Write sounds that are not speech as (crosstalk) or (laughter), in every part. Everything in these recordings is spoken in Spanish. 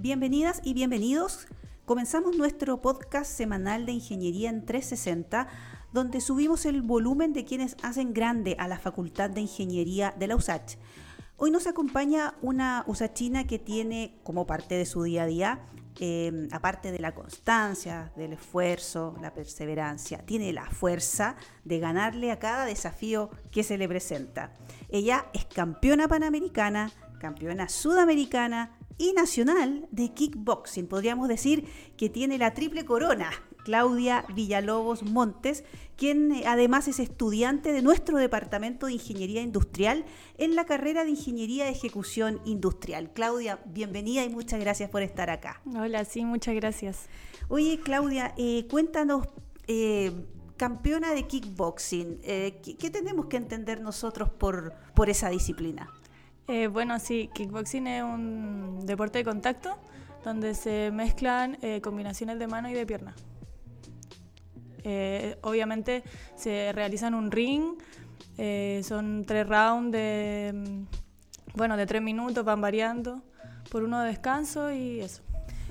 Bienvenidas y bienvenidos. Comenzamos nuestro podcast semanal de Ingeniería en 360, donde subimos el volumen de quienes hacen grande a la Facultad de Ingeniería de la USACH. Hoy nos acompaña una usachina que tiene como parte de su día a día, eh, aparte de la constancia, del esfuerzo, la perseverancia, tiene la fuerza de ganarle a cada desafío que se le presenta. Ella es campeona panamericana, campeona sudamericana, y nacional de kickboxing. Podríamos decir que tiene la triple corona. Claudia Villalobos Montes, quien eh, además es estudiante de nuestro Departamento de Ingeniería Industrial en la carrera de Ingeniería de Ejecución Industrial. Claudia, bienvenida y muchas gracias por estar acá. Hola, sí, muchas gracias. Oye, Claudia, eh, cuéntanos, eh, campeona de kickboxing, ¿qué, tenemos que entender nosotros por, por esa disciplina? Eh, bueno, sí, kickboxing es un deporte de contacto donde se mezclan eh, combinaciones de mano y de pierna. Eh, obviamente se realizan un ring, son tres rounds de, mm, bueno, de tres minutos, van variando, por uno de descanso y eso.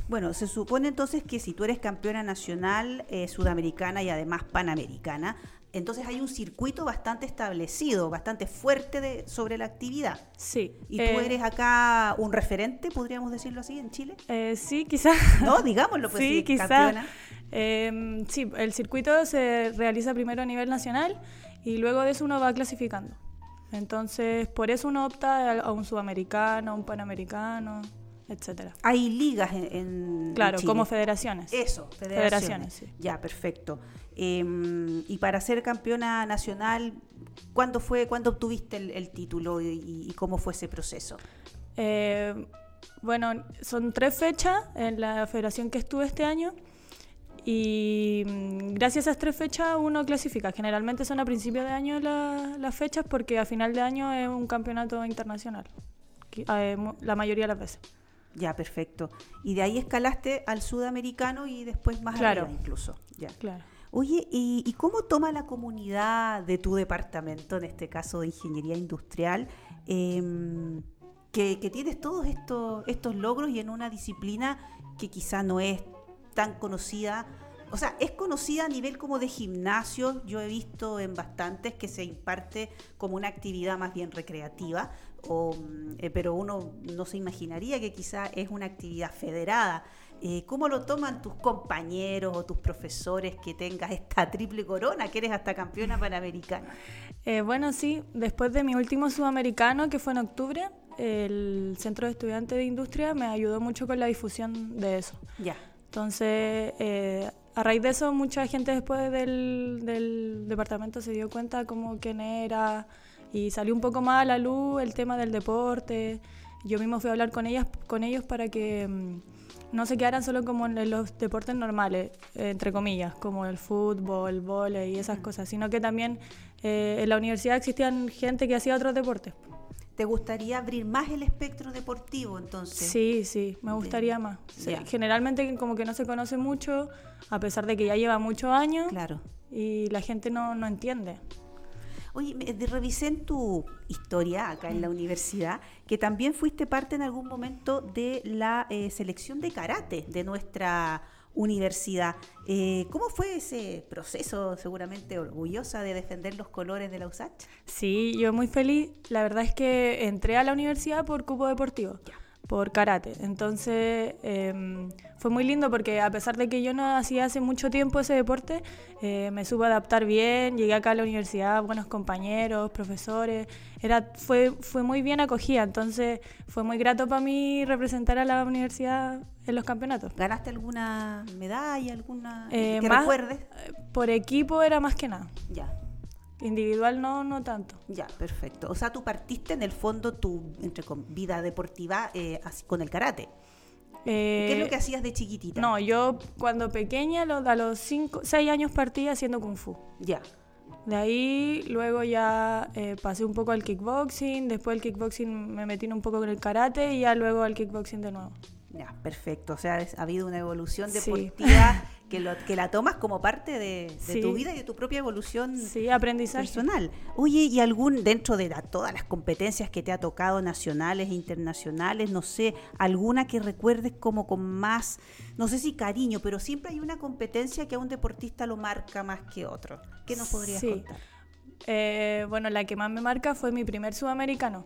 Bueno, se supone entonces que si tú eres campeona nacional, sudamericana y además panamericana, entonces hay un circuito bastante establecido, bastante fuerte de, sobre la actividad. Sí. ¿Y tú eh, eres acá un referente, podríamos decirlo así, en Chile? Eh, sí, quizás. No, digámoslo, pues sí, quizás. Eh, sí, el circuito se realiza primero a nivel nacional y luego de eso uno va clasificando. Entonces, por eso uno opta a un sudamericano, a un panamericano etcétera. Hay ligas en, claro, como federaciones. Eso, federaciones. Ya, perfecto. Em, y para ser campeona nacional, ¿cuándo fue, cuándo obtuviste el, título y, cómo fue ese proceso? Eh, bueno, son tres fechas en la federación que estuve este año. Y mm, gracias a esas tres fechas uno clasifica. Generalmente son a principios de año las fechas porque a final de año es un campeonato internacional, eh, la mayoría de las veces. Ya, perfecto. Y de ahí escalaste al sudamericano y después más claro. incluso. Ya. Claro. Oye, ¿y, cómo toma la comunidad de tu departamento, en este caso de ingeniería industrial, em, que, tienes todos estos, estos logros y en una disciplina que quizá no es tan conocida? O sea, es conocida a nivel como de gimnasio, yo he visto en bastantes que se imparte como una actividad más bien recreativa, Eh, pero uno no se imaginaría que quizá es una actividad federada. Eh, ¿Cómo lo toman tus compañeros o tus profesores que tengas esta (laughs) triple corona, que eres hasta campeona panamericana? (laughs) Eh, bueno, sí, después de mi último sudamericano, que fue en octubre, el Centro de Estudiantes de Industria me ayudó mucho con la difusión de eso. Ya. Entonces, a raíz de eso, mucha gente después del, del departamento se dio cuenta como quién era, y salió un poco más a la luz el tema del deporte. Yo mismo fui a hablar con ellas, con ellos para que mm, no se quedaran solo como en los deportes normales, entre comillas, como el fútbol, el vóley y esas cosas, sino que también eh, en la universidad existían gente que hacía otros deportes. ¿Te gustaría abrir más el espectro deportivo entonces? Sí, sí, me gustaría más. Generalmente como que no se conoce mucho, a pesar de que ya lleva muchos años. Claro. Y la gente no, no entiende. Oye, revisé en tu historia acá en la universidad que también fuiste parte en algún momento de la eh, selección de karate de nuestra universidad. Eh, ¿Cómo fue ese proceso, seguramente orgullosa de defender los colores de la USACH? Sí, yo muy feliz. La verdad es que entré a la universidad por cupo deportivo por karate. Entonces em, fue muy lindo porque a pesar de que yo no hacía hace mucho tiempo ese deporte, eh, me supe adaptar bien, llegué acá a la universidad, buenos compañeros, profesores, era, fue, fue muy bien acogida, entonces fue muy grato para mí representar a la universidad en los campeonatos. ¿Ganaste alguna medalla, alguna eh, que recuerdes? Por equipo era más que nada. Ya. Individual no, no tanto. Ya, perfecto. O sea, tú partiste en el fondo tu entre vida deportiva eh, con el karate. ¿Qué es lo que eh, hacías de chiquitita? No, yo cuando pequeña, a los 5, 6 años partí haciendo kung fu. Ya. De ahí luego ya eh, pasé un poco al kickboxing, después del kickboxing me metí un poco con el karate y ya luego al kickboxing de nuevo. Ya, perfecto. O sea, ha habido una evolución deportiva (laughs) que, lo, que la tomas como parte de, tu vida y de tu propia evolución sí, aprendizaje. personal. Oye, ¿y algún, dentro de todas las competencias que te ha tocado, nacionales e internacionales, no sé, alguna que recuerdes como con más, no sé si cariño, pero siempre hay una competencia que a un deportista lo marca más que otro? ¿Qué nos podrías contar? Eh, bueno, la que más me marca fue mi primer sudamericano.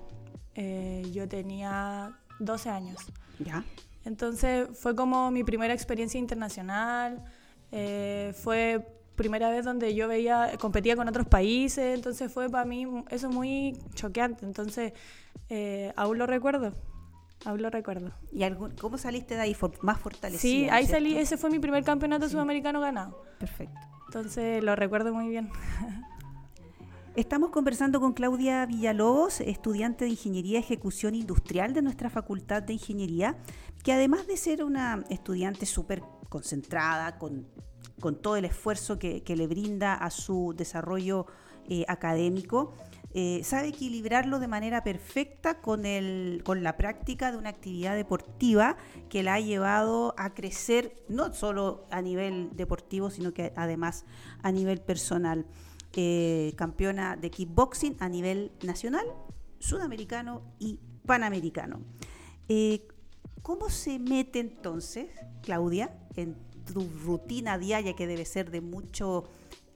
Eh, yo tenía 12 años. ¿Ya? Entonces fue como mi primera experiencia internacional, eh, fue primera vez donde yo veía, competía con otros países, entonces fue para mí eso muy choqueante, entonces eh, aún lo recuerdo. Aún lo recuerdo. ¿Y cómo saliste de ahí más fortalecida? Sí, ahí salí, ese fue mi primer campeonato sudamericano ganado. Perfecto. Entonces lo recuerdo muy bien. (laughs) Estamos conversando con Claudia Villalobos, estudiante de Ingeniería y Ejecución Industrial de nuestra Facultad de Ingeniería, que además de ser una estudiante súper concentrada, con, todo el esfuerzo que, le brinda a su desarrollo eh, académico, eh, sabe equilibrarlo de manera perfecta con, el, con la práctica de una actividad deportiva que la ha llevado a crecer no solo a nivel deportivo, sino que además a nivel personal. Eh, campeona de kickboxing a nivel nacional, sudamericano y panamericano. Eh, ¿Cómo se mete entonces, Claudia, en tu rutina diaria que debe ser de mucho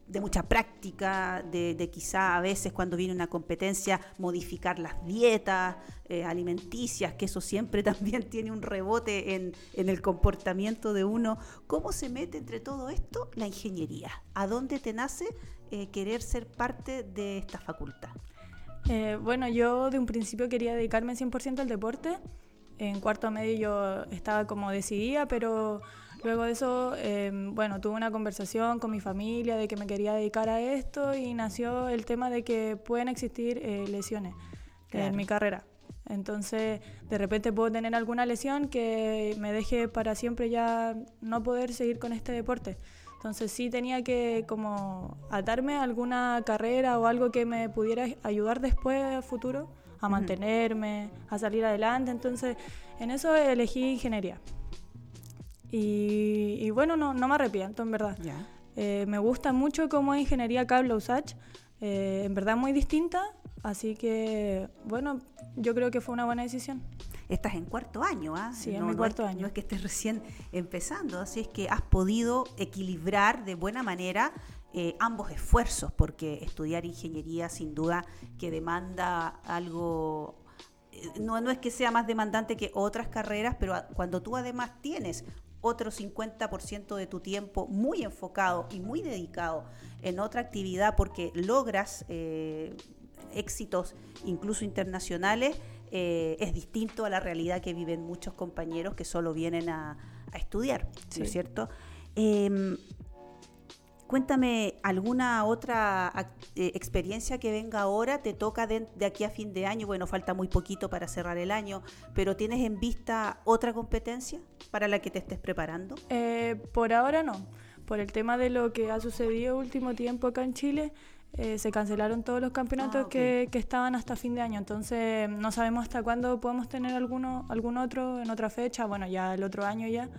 de mucha práctica, de, quizá a veces cuando viene una competencia modificar las dietas eh, alimenticias, que eso siempre (laughs) también tiene un rebote en, en, el comportamiento de uno. ¿Cómo se mete entre todo esto la ingeniería? ¿A dónde te nace eh, querer ser parte de esta facultad? Eh, bueno, yo de un principio quería dedicarme 100% al deporte. En cuarto medio yo estaba como decidida, pero luego de eso, em, bueno, tuve una conversación con mi familia de que me quería dedicar a esto y nació el tema de que pueden existir eh, lesiones en mi carrera. Entonces, de repente puedo tener alguna lesión que me deje para siempre ya no poder seguir con este deporte. Entonces sí tenía que como atarme a alguna carrera o algo que me pudiera ayudar después a futuro a mantenerme, a salir adelante. Entonces en eso elegí ingeniería. Y, bueno, no, no me arrepiento, en verdad. Eh, me gusta mucho como ingeniería cable USACH. Eh, en verdad muy distinta, así que bueno, yo creo que fue una buena decisión estás en cuarto año, ¿ah? Sí, en mi cuarto año. No es que estés recién empezando, así es que has podido equilibrar de buena manera eh, ambos esfuerzos, porque estudiar ingeniería sin duda que demanda algo eh, no, no, es que sea más demandante que otras carreras, pero cuando tú además tienes otro 50% de tu tiempo muy enfocado y muy dedicado en otra actividad porque logras eh, éxitos incluso internacionales, eh, es distinto a la realidad que viven muchos compañeros que solo vienen a, estudiar, ¿no es cierto? Em, cuéntame alguna otra eh, experiencia que venga ahora, te toca de, aquí a fin de año, bueno, falta muy poquito para cerrar el año, pero ¿tienes en vista otra competencia para la que te estés preparando? Eh, por ahora no, por el tema de lo que ha sucedido último tiempo acá en Chile, eh, se cancelaron todos los campeonatos ah, que, estaban hasta fin de año. Entonces no sabemos hasta cuándo podemos tener alguno, algún otro en otra fecha. Bueno, ya el otro año ya.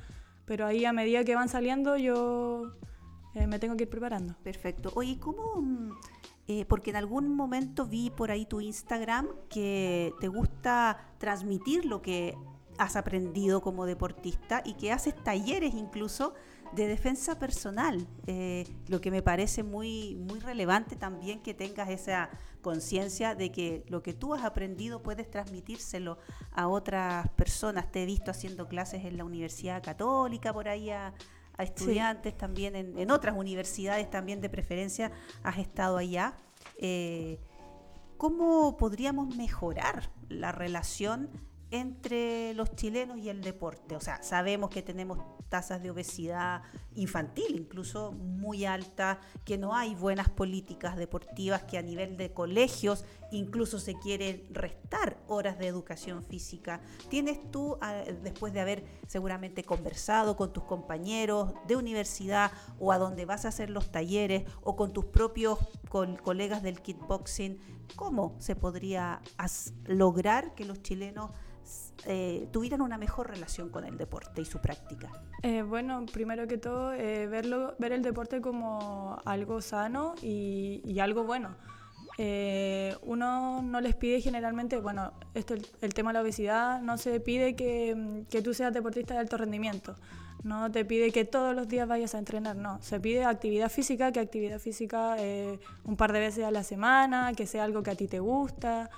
Pero ahí a medida que van saliendo yo eh, me tengo que ir preparando. Perfecto. Oye, ¿cómo...? Mm, eh, porque en algún momento vi por ahí tu Instagram que te gusta transmitir lo que has aprendido como deportista y que haces talleres incluso de defensa personal, eh, lo que me parece muy, muy relevante también que tengas esa conciencia de que lo que tú has aprendido puedes transmitírselo a otras personas. Te he visto haciendo clases en la Universidad Católica, por ahí a, estudiantes, también en, otras universidades también de preferencia has estado allá. Eh, ¿Cómo podríamos mejorar la relación entre los chilenos y el deporte. O sea, sabemos que tenemos tasas de obesidad infantil incluso muy altas, que no hay buenas políticas deportivas, que a nivel de colegios incluso se quieren restar horas de educación física. ¿Tienes tú, ah, después de haber seguramente conversado con tus compañeros de universidad o a donde vas a hacer los talleres o con tus propios colegas del kickboxing, cómo se podría lograr que los chilenos eh, tuvieran una mejor relación con el deporte y su práctica? Eh, bueno, primero que todo, eh, verlo, ver el deporte como algo sano y, y algo bueno eh, uno no les pide generalmente, bueno, esto el, tema de la obesidad, no se pide que, que, tú seas deportista de alto rendimiento, no te pide que todos los días vayas a entrenar, no, se pide actividad física, que actividad física eh, un par de veces a la semana, que sea algo que a ti te gusta,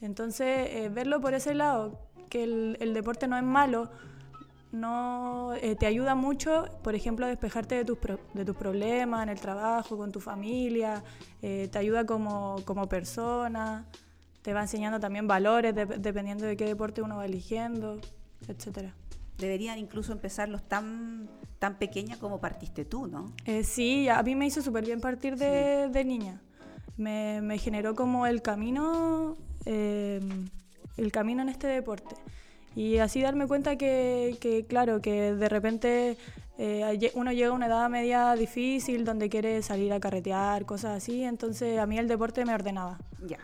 entonces eh, verlo por ese lado, que el, el deporte no es malo, no eh, te ayuda mucho, por ejemplo, a despejarte de tus, de tus problemas en el trabajo, con tu familia, eh, te ayuda como, como, persona, te va enseñando también valores dependiendo de qué deporte uno va eligiendo, etcétera. Deberían incluso empezarlos tan, tan pequeña como partiste tú, ¿no? Eh, sí, a mí me hizo súper bien partir de, de niña. Me, me, generó como el camino, el camino en este deporte. Y así darme cuenta que, claro, que de repente eh, uno llega a una edad media difícil donde quiere salir a carretear, cosas así, entonces a mí el deporte me ordenaba. Ya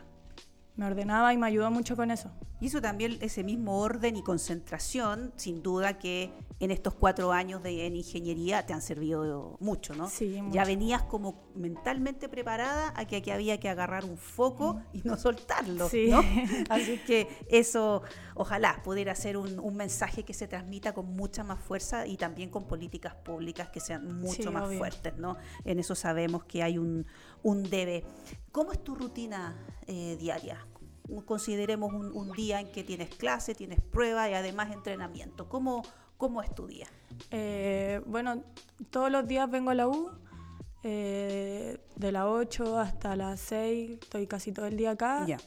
me ordenaba y me ayudó mucho con eso. Y eso también, ese mismo orden y concentración, sin duda que en estos cuatro años de en ingeniería te han servido mucho, ¿no? Sí, Ya venías como mentalmente preparada a que aquí había que agarrar un foco y no soltarlo, sí. ¿no? (laughs) Así que eso, ojalá pudiera ser un, un, mensaje que se transmita con mucha más fuerza y también con políticas públicas que sean mucho más fuertes, ¿no? En eso sabemos que hay un, un debe. ¿Cómo es tu rutina eh, diaria? Consideremos un, día en que tienes clase, tienes prueba y además entrenamiento. ¿Cómo, cómo es tu día? Eh, bueno, todos los días vengo a la U, eh, de las 8 hasta las 6, estoy casi todo el día acá. Ya.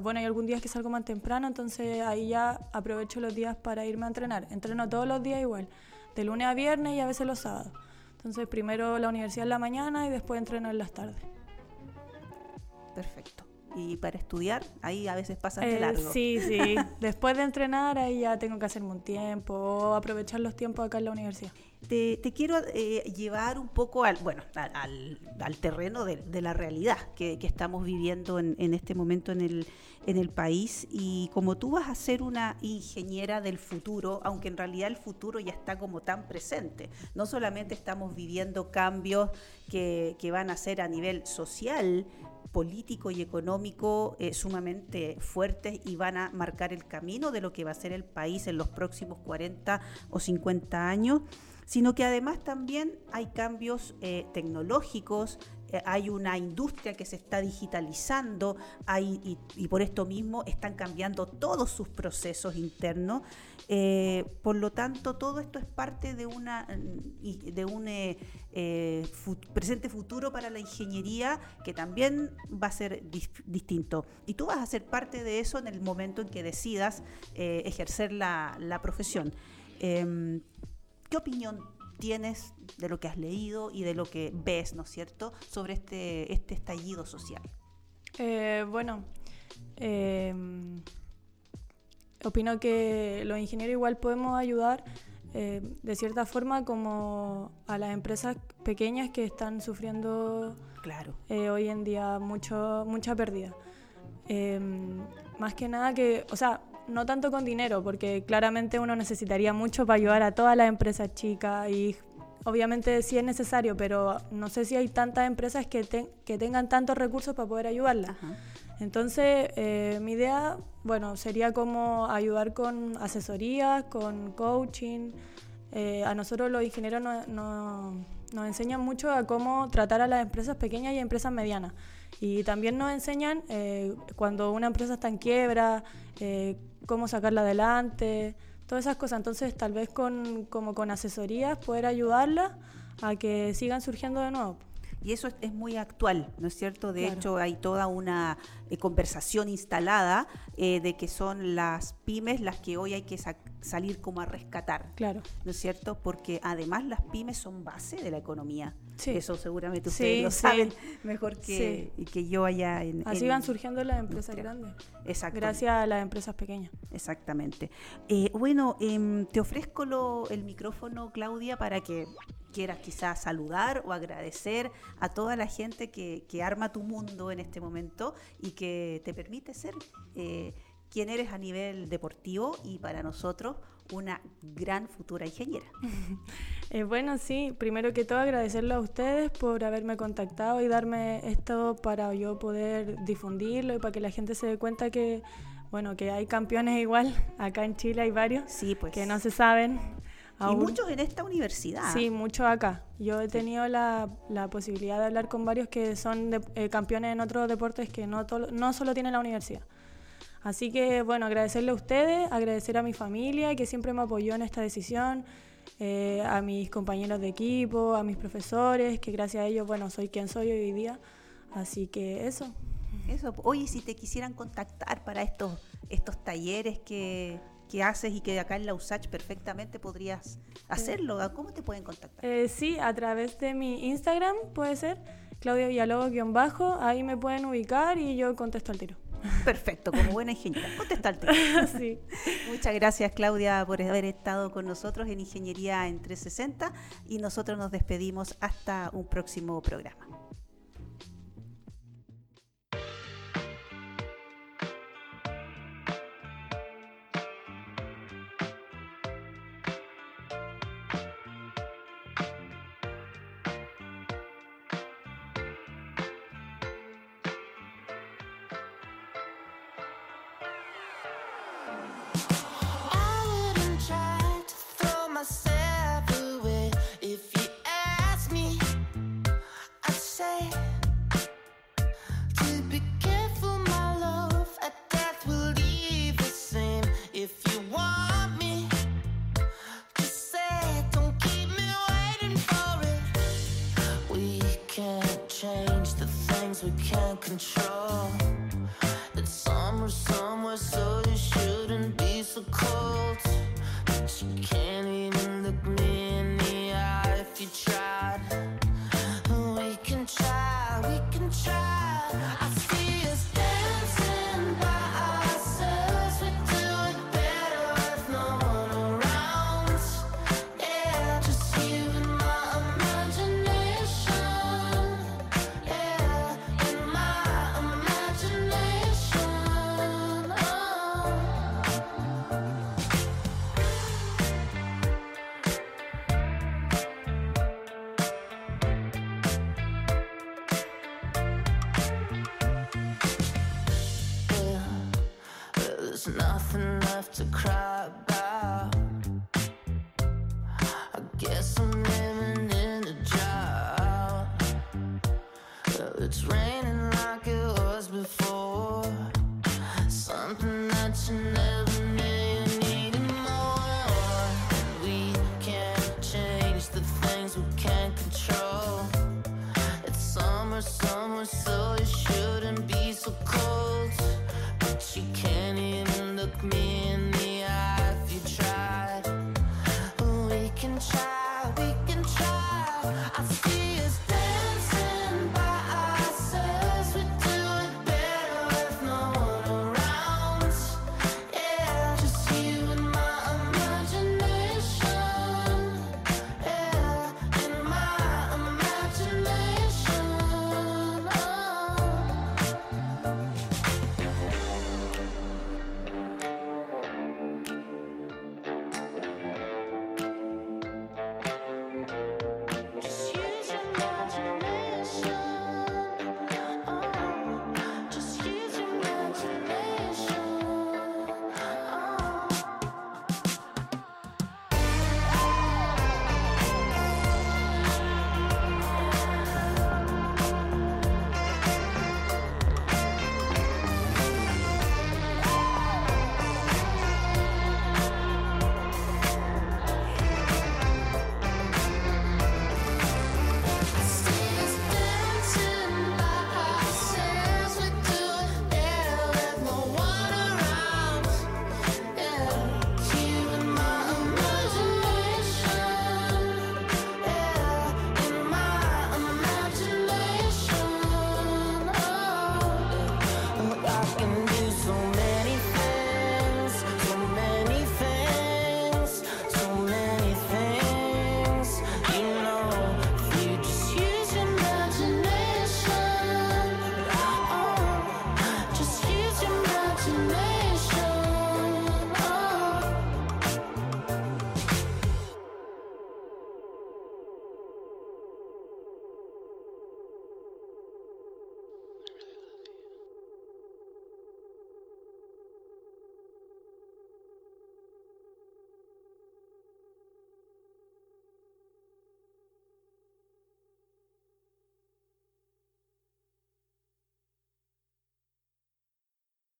bueno, hay algún día que salgo más temprano, entonces ahí ya aprovecho los días para irme a entrenar. Entreno todos los días igual, de lunes a viernes y a veces los sábados. Entonces primero la universidad en la mañana y después entreno en las tardes. Perfecto. Y para estudiar, ahí a veces pasa eh, largo. Sí, sí. (laughs) Después de entrenar, ahí ya tengo que hacerme un tiempo o aprovechar los tiempos acá en la universidad. Te, quiero eh, llevar un poco al, bueno, al, al terreno de, de, la realidad que, que estamos viviendo en, en, este momento en el, en el país. Y como tú vas a ser una ingeniera del futuro, aunque en realidad el futuro ya está como tan presente, no solamente estamos viviendo cambios que, que van a ser a nivel social, político y económico eh, sumamente fuertes y van a marcar el camino de lo que va a ser el país en los próximos 40 o 50 años, sino que además también hay cambios eh, tecnológicos, eh, hay una industria que se está digitalizando y, por esto mismo están cambiando todos sus procesos internos. Eh, por lo tanto, todo esto es parte de, una, de un presente futuro para la ingeniería que también va a ser distinto. Y tú vas a ser parte de eso en el momento en que decidas ejercer la, la profesión. ¿Qué opinión tienes de lo que has leído y de lo que ves, ¿no es cierto?, sobre este, este estallido social. Eh, bueno, em, opino que los ingenieros igual podemos ayudar eh, de cierta forma como a las empresas pequeñas que están sufriendo claro. Eh, hoy en día mucho, mucha pérdida. Em, más que nada que, o sea, no tanto con dinero, porque claramente uno necesitaría mucho para ayudar a todas las empresas chicas y obviamente sí es necesario, pero no sé si hay tantas empresas que, que tengan tantos recursos para poder ayudarlas. Entonces, eh, mi idea, bueno, sería como ayudar con asesorías, con coaching. Eh, a nosotros los ingenieros nos enseñan mucho a cómo tratar a las empresas pequeñas y empresas medianas. Y también nos enseñan eh, cuando una empresa está en quiebra, eh, cómo sacarla adelante, todas esas cosas. Entonces, tal vez con, como con asesorías poder ayudarla a que sigan surgiendo de nuevo. Y eso es, muy actual, ¿no es cierto? De hecho, hay toda una eh, conversación instalada de que son las pymes las que hoy hay que salir como a rescatar. Claro. ¿No es cierto? Porque además las pymes son base de la economía. Sí. Eso seguramente ustedes Sí, lo sí. saben mejor que, y que yo allá en... Así en- van surgiendo las empresas grandes. Exacto. Gracias a las empresas pequeñas. Exactamente. Eh, bueno, em, te ofrezco lo- el micrófono, Claudia, para que quieras quizás saludar o agradecer a toda la gente que, que arma tu mundo en este momento y que te permite ser eh, quien eres a nivel deportivo y para nosotros una gran futura ingeniera. (laughs) Eh, bueno, sí, primero que todo agradecerle a ustedes por haberme contactado y darme esto para yo poder difundirlo y para que la gente se dé cuenta que, bueno, que hay campeones igual, (laughs) acá en Chile hay varios Sí, pues. que no se saben. Y muchos en esta universidad. Sí, mucho acá. Yo he tenido la, la posibilidad de hablar con varios que son de- eh, campeones en otros deportes que no, tolo- no solo tiene la universidad. Así que, bueno, agradecerle a ustedes, agradecer a mi familia que siempre me apoyó en esta decisión, eh, a mis compañeros de equipo, a mis profesores, que gracias a ellos, bueno, soy quien soy hoy día. Así que eso. Eso. Oye, si te quisieran contactar para estos, estos talleres que, que haces y que acá en la USACH perfectamente podrías hacerlo, ¿cómo te pueden contactar? Eh, sí, a través de mi Instagram puede ser, Claudia Villalobos-bajo, ahí me pueden ubicar y yo contesto al tiro. Perfecto, como buena ingeniera. Contestarte. (laughs) sí. Muchas gracias, Claudia, por haber estado con nosotros en Ingeniería en 360 y nosotros nos despedimos hasta un próximo programa. could